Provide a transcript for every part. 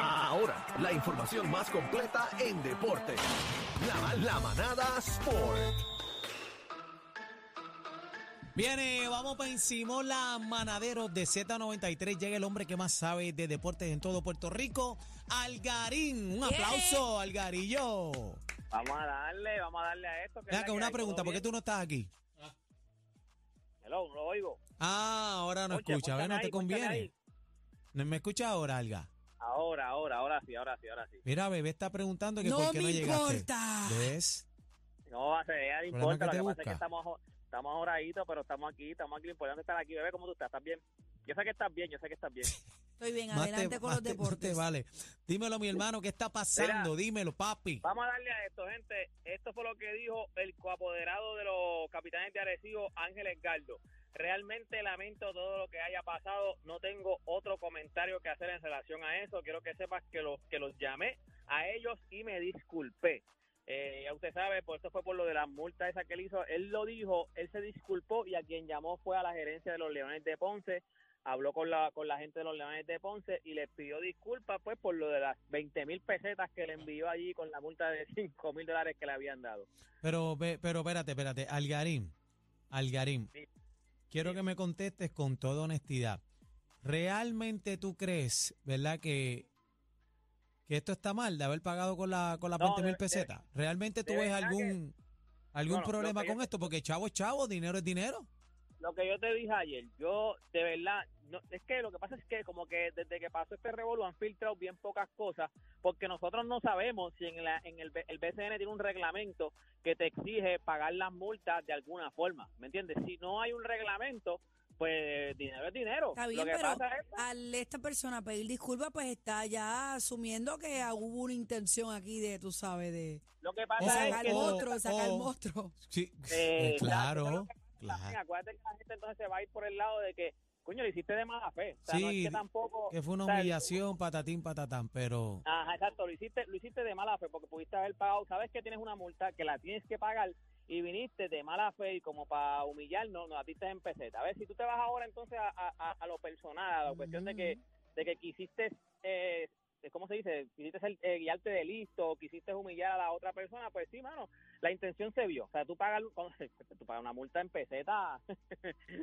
Ahora, la información más completa en deporte. La, la manada Sport. Viene, vamos para encima, la manaderos de Z93. Llega el hombre que más sabe de deportes en todo Puerto Rico, Algarín. Un aplauso, Algarillo. Vamos a darle, vamos a darle a esto. que Venga, que una hay, pregunta, ¿todo ¿por qué bien? tú no estás aquí? Hello, no lo oigo. Ah, ahora no Oye, escucha, ¿ves? cuéntame No te ahí, conviene. ahí. ¿No ¿Me escucha ahora, Alga? Ahora, ahora, ahora sí, ahora sí, ahora sí. Mira, bebé está preguntando que No por qué no me llegaste. importa. ¿Ves? No va a ser, ya no Problema importa, lo que pasa es busca. que estamos, estamos ahorraditos, pero estamos aquí, estamos aquí, lo importante es estar aquí, bebé, ¿cómo tú estás? ¿Estás bien? Yo sé que estás bien, yo sé que estás bien. Estoy bien, Más te- adelante con los te- más te deportes. vale. Dímelo, mi hermano, ¿qué está pasando? Dímelo, papi. Vamos a darle a esto, gente. Esto fue lo que dijo el coapoderado de los capitanes de Arecibo, Ángel Edgardo. Realmente lamento todo lo que haya pasado. No tengo otro comentario que hacer en relación a eso. Quiero que sepas que los, que los llamé a ellos y me disculpé. Eh, ya usted sabe, por eso fue por lo de la multa esa que él hizo. Él lo dijo, él se disculpó y a quien llamó fue a la gerencia de los Leones de Ponce. Habló con la, con la gente de los Leones de Ponce y les pidió disculpas pues por lo de las 20 mil pesetas que le envió allí con la multa de 5 mil dólares que le habían dado. Pero, ve- pero espérate, espérate. Algarín, Algarín, Sí. Quiero que me contestes con toda honestidad. ¿Realmente tú crees, verdad, que, que esto está mal de haber pagado con, la, con las No, 20 mil pesetas? ¿Realmente tú ves algún, algún No, problema con esto? Porque chavo es chavo, dinero es dinero. Lo que yo te dije ayer, yo de verdad, no, es que lo que pasa es que como que desde que pasó este revuelo han filtrado bien pocas cosas, porque nosotros no sabemos si en, la, en el, el BCN tiene un reglamento que te exige pagar las multas de alguna forma, ¿me entiendes? Si no hay un reglamento, pues dinero es dinero. Está lo bien, que pero pasa es al esta persona pedir disculpas, pues está ya asumiendo que hubo una intención aquí de, tú sabes, de, lo que de pasa Oh, es sacar que el oh, monstruo, de sacar oh. monstruo. Sí, Eh, claro, claro. acuérdate que la gente entonces se va a ir por el lado de que, coño, lo hiciste de mala fe. O sea, no Sí, es que tampoco... Que fue una o sea, humillación, patatín, patatán, pero... Ajá, exacto, lo hiciste, lo hiciste de mala fe porque pudiste haber pagado, sabes que tienes una multa que la tienes que pagar y viniste de mala fe y como para humillarnos, nos atiste en peseta. A ver, si tú te vas ahora entonces a, a- lo personal, a la cuestión de que, de que quisiste, eh, ¿cómo se dice? Quisiste ser, eh, guiarte de listo, quisiste humillar a la otra persona, pues sí, mano, la intención se vio. O sea, tú pagas, tú pagas una multa en peseta.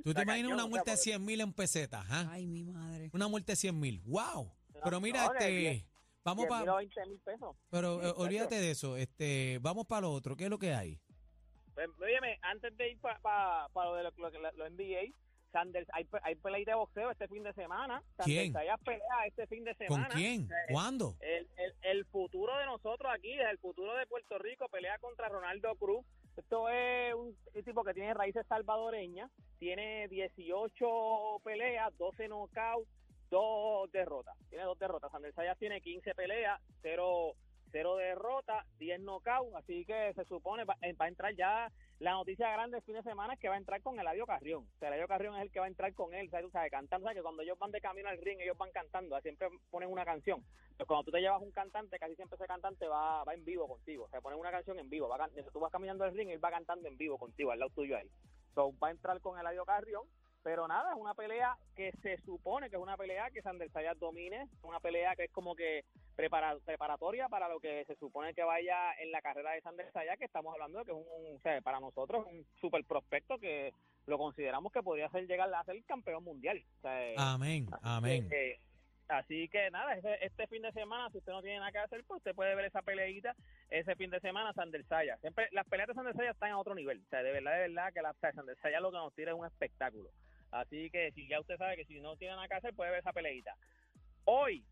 ¿Tú te imaginas cañón, una o sea, multa de porque- 100 mil en pesetas? ah? Ay, mi madre. Una multa de 100 mil. ¡Wow! Pero mira, no, este... Vamos 10 mil para... o 20 mil pesos. Pero eh, olvídate de eso. Este, vamos para lo otro. ¿Qué es lo que hay? Pues, óyeme, antes de ir para lo de lo, lo, lo- lo NBA, Sanders, hay, hay pelea de boxeo este fin de semana. ¿Quién? Sanders pelea este fin de ¿Con semana. quién? O sea, ¿Cuándo? El, el, el futuro de nosotros aquí, el futuro de Puerto Rico, pelea contra Ronaldo Cruz. Esto es un, tipo que tiene raíces salvadoreñas, tiene 18 peleas, 12 knockouts, dos derrotas. Tiene dos derrotas. Sanders Sayas tiene 15 peleas, 0, cero derrotas, 10 knockouts. Así que se supone va, eh, va a entrar ya. La noticia grande el fin de semana es que va a entrar con Eladio Carrión. O sea, Eladio Carrión es el que va a entrar con él, ¿sabes? O sea, cantando, ¿sabes? Que cuando ellos van de camino al ring, ellos van cantando, siempre ponen una canción. Pero cuando tú te llevas un cantante, casi siempre ese cantante va, va en vivo contigo. O sea, ponen una canción en vivo. Va, tú vas caminando al ring, él va cantando en vivo contigo, al lado tuyo ahí. So, va a entrar con Eladio Carrión. Pero nada, es una pelea que se supone que es una pelea que Sander Sayas domine, una pelea que es como que prepara- preparatoria para lo que se supone que vaya en la carrera de Sander Sayas, que estamos hablando de que es un, o sea, para nosotros un super prospecto que lo consideramos que podría ser llegar a ser campeón mundial. O sea, Amén, así amén. que- así que nada, este fin de semana, si usted no tiene nada que hacer, pues usted puede ver esa peleita ese fin de semana, Sander Sayas. Siempre, las peleas de Sander Sayas están a otro nivel. O sea, de verdad, de verdad, que la o sea, Sander Sayas lo que nos tira es un espectáculo. Así que si ya usted sabe que si no tiene nada que hacer, puede ver esa peleita. Hoy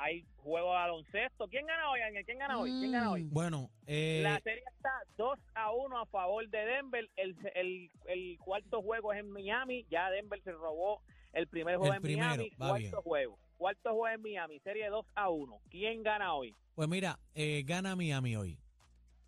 hay juego de baloncesto. ¿Quién gana hoy, Ángel? ¿Quién gana hoy? ¿Quién gana hoy? Mm. Bueno, eh, La serie está 2 a 1 a favor de Denver. El, el, el cuarto juego es en Miami. Ya Denver se robó el primer juego El en primero, Miami. va Cuarto bien. juego. Cuarto juego en Miami. Serie 2 a 1. ¿Quién gana hoy? pues mira, eh, gana Miami hoy.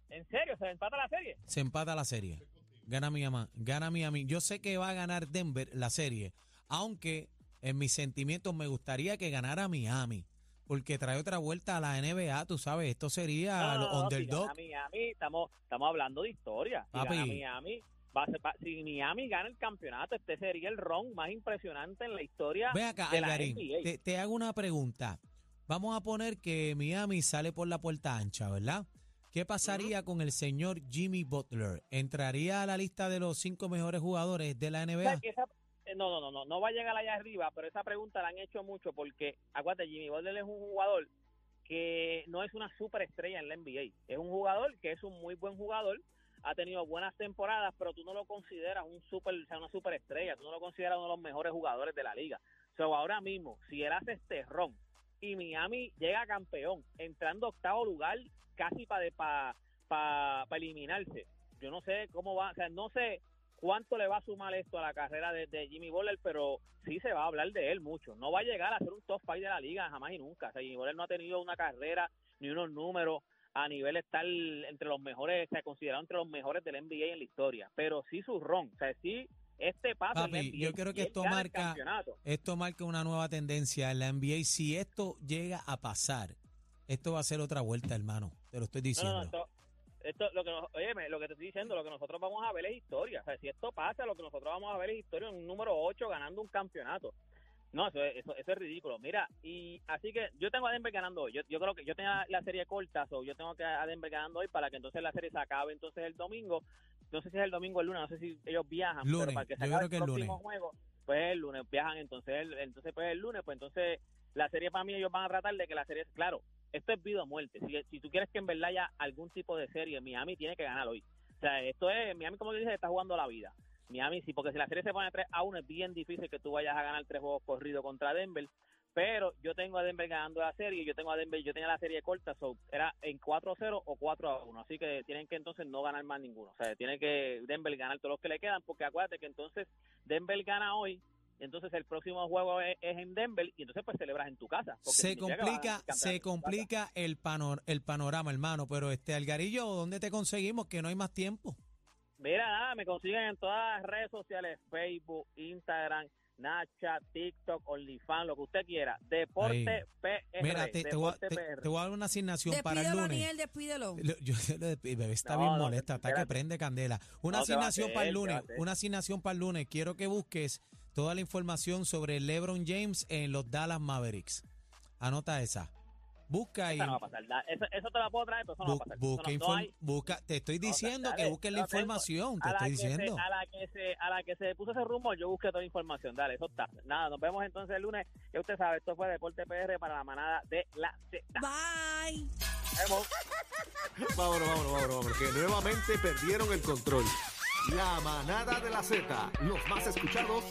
¿En serio? ¿Se empata la serie? Se empata la serie. Gana Miami. Gana Miami. Yo sé que va a ganar Denver la serie, aunque en mis sentimientos me gustaría que ganara Miami, porque trae otra vuelta a la NBA, tú sabes, esto sería No, no, no, Si underdog. gana Miami, estamos, estamos hablando de historia. Si Papi. gana Miami, va a ser- va- si Miami gana el campeonato, este sería el ron más impresionante en la historia Ve acá, de la Algarín, NBA. te, te hago una pregunta. Vamos a poner que Miami sale por la puerta ancha, ¿verdad? ¿Qué pasaría con el señor Jimmy Butler? ¿Entraría a la lista de los cinco mejores jugadores de la O sea, NBA? que esa- eh, no, no, no, no, no va a llegar allá arriba, pero esa pregunta la han hecho mucho porque, acuérdate, Jimmy Butler es un jugador que no es una superestrella en la NBA. Es un jugador que es un muy buen jugador, ha tenido buenas temporadas, pero tú no lo consideras un super, sea, una superestrella, tú no lo consideras uno de los mejores jugadores de la liga. So, ahora mismo, si él hace este ron y Miami llega campeón, entrando octavo lugar casi para pa, pa, pa eliminarse, yo no sé cómo va, o sea, no sé cuánto le va a sumar esto a la carrera de, de Jimmy Butler, pero sí se va a hablar de él mucho. No va a llegar a ser un top five de la liga jamás y nunca. O sea, Jimmy Butler no ha tenido una carrera ni unos números a nivel estar entre los mejores, se ha considerado entre los mejores del NBA en la historia, pero sí su ron, o sea, sí este paso Papi, NBA, yo creo que esto marca-. Esto marca una nueva tendencia en la NBA. Si esto llega a pasar, esto va a ser otra vuelta, hermano. Te lo estoy No, no, diciendo. no, esto, esto, lo que nos, óyeme, lo que te estoy diciendo, lo que nosotros vamos a ver es historia. O sea, si esto pasa, lo que nosotros vamos a ver es historia en un número 8 ganando un campeonato. No, eso es, eso, eso es ridículo. Mira, y así que yo tengo a Denver ganando hoy. Yo, yo creo que yo tenía la serie corta, so yo tengo que a Denver ganando hoy para que entonces la serie se acabe entonces el domingo. No sé si es el domingo o el lunes, no sé si ellos viajan, Lunes, pero para que se acabe el próximo lunes. juego, pues el lunes viajan, entonces el, entonces pues el lunes, pues entonces la serie para mí ellos van a tratar de que la serie, claro, esto es vida o muerte. Si, si tú quieres que en verdad haya algún tipo de serie, Miami tiene que ganar hoy. O sea, esto es, Miami como yo dije, está jugando la vida. Miami sí, porque si la serie se pone 3 a 1 es bien difícil que tú vayas a ganar tres juegos corridos contra Denver. Pero yo tengo a Denver ganando la serie, yo tengo a Denver, yo tenía la serie corta, so era en 4-0 o 4-1, así que tienen que entonces no ganar más ninguno, o sea, tiene que Denver ganar todos los que le quedan, porque acuérdate que entonces Denver gana hoy, entonces el próximo juego es, es en Denver y entonces pues celebras en tu casa. Se complica, se complica el, panor- el panorama, hermano. Pero este Algarillo, ¿dónde te conseguimos? Que no hay más tiempo. Mira, nada, me consiguen en todas las redes sociales, Facebook, Instagram, Snapchat, TikTok, OnlyFans, lo que usted quiera. Deporte Ahí. PR. Mira, te, te voy a, Deporte te- PR. te voy a dar una asignación para el Despídelo, lunes. Aniel, despídelo. Lo- Yo, lo de- bebé está No, bien no, molesta, está que prende candela. Una No, ¿qué va a asignación para el ¿Qué va a lunes, una asignación para el lunes. Quiero que busques toda la información sobre LeBron James en los Dallas Mavericks. Anota esa. Busca ahí. Esa no va a pasar. Eso, eso te la puedo traer, pero eso no va a pasar. busca Eso no- no inform- hay- busca, te estoy diciendo dale, que busques la información, te estoy se- diciendo. a la que se a la que se puso ese rumor yo busqué toda la información dale eso está nada nos vemos entonces el lunes ya usted sabe esto fue Deporte PR para la manada de la Z Bye. Vámonos, vámonos, vámonos, vámonos, que nuevamente perdieron el control. La manada de la Z, los más escuchados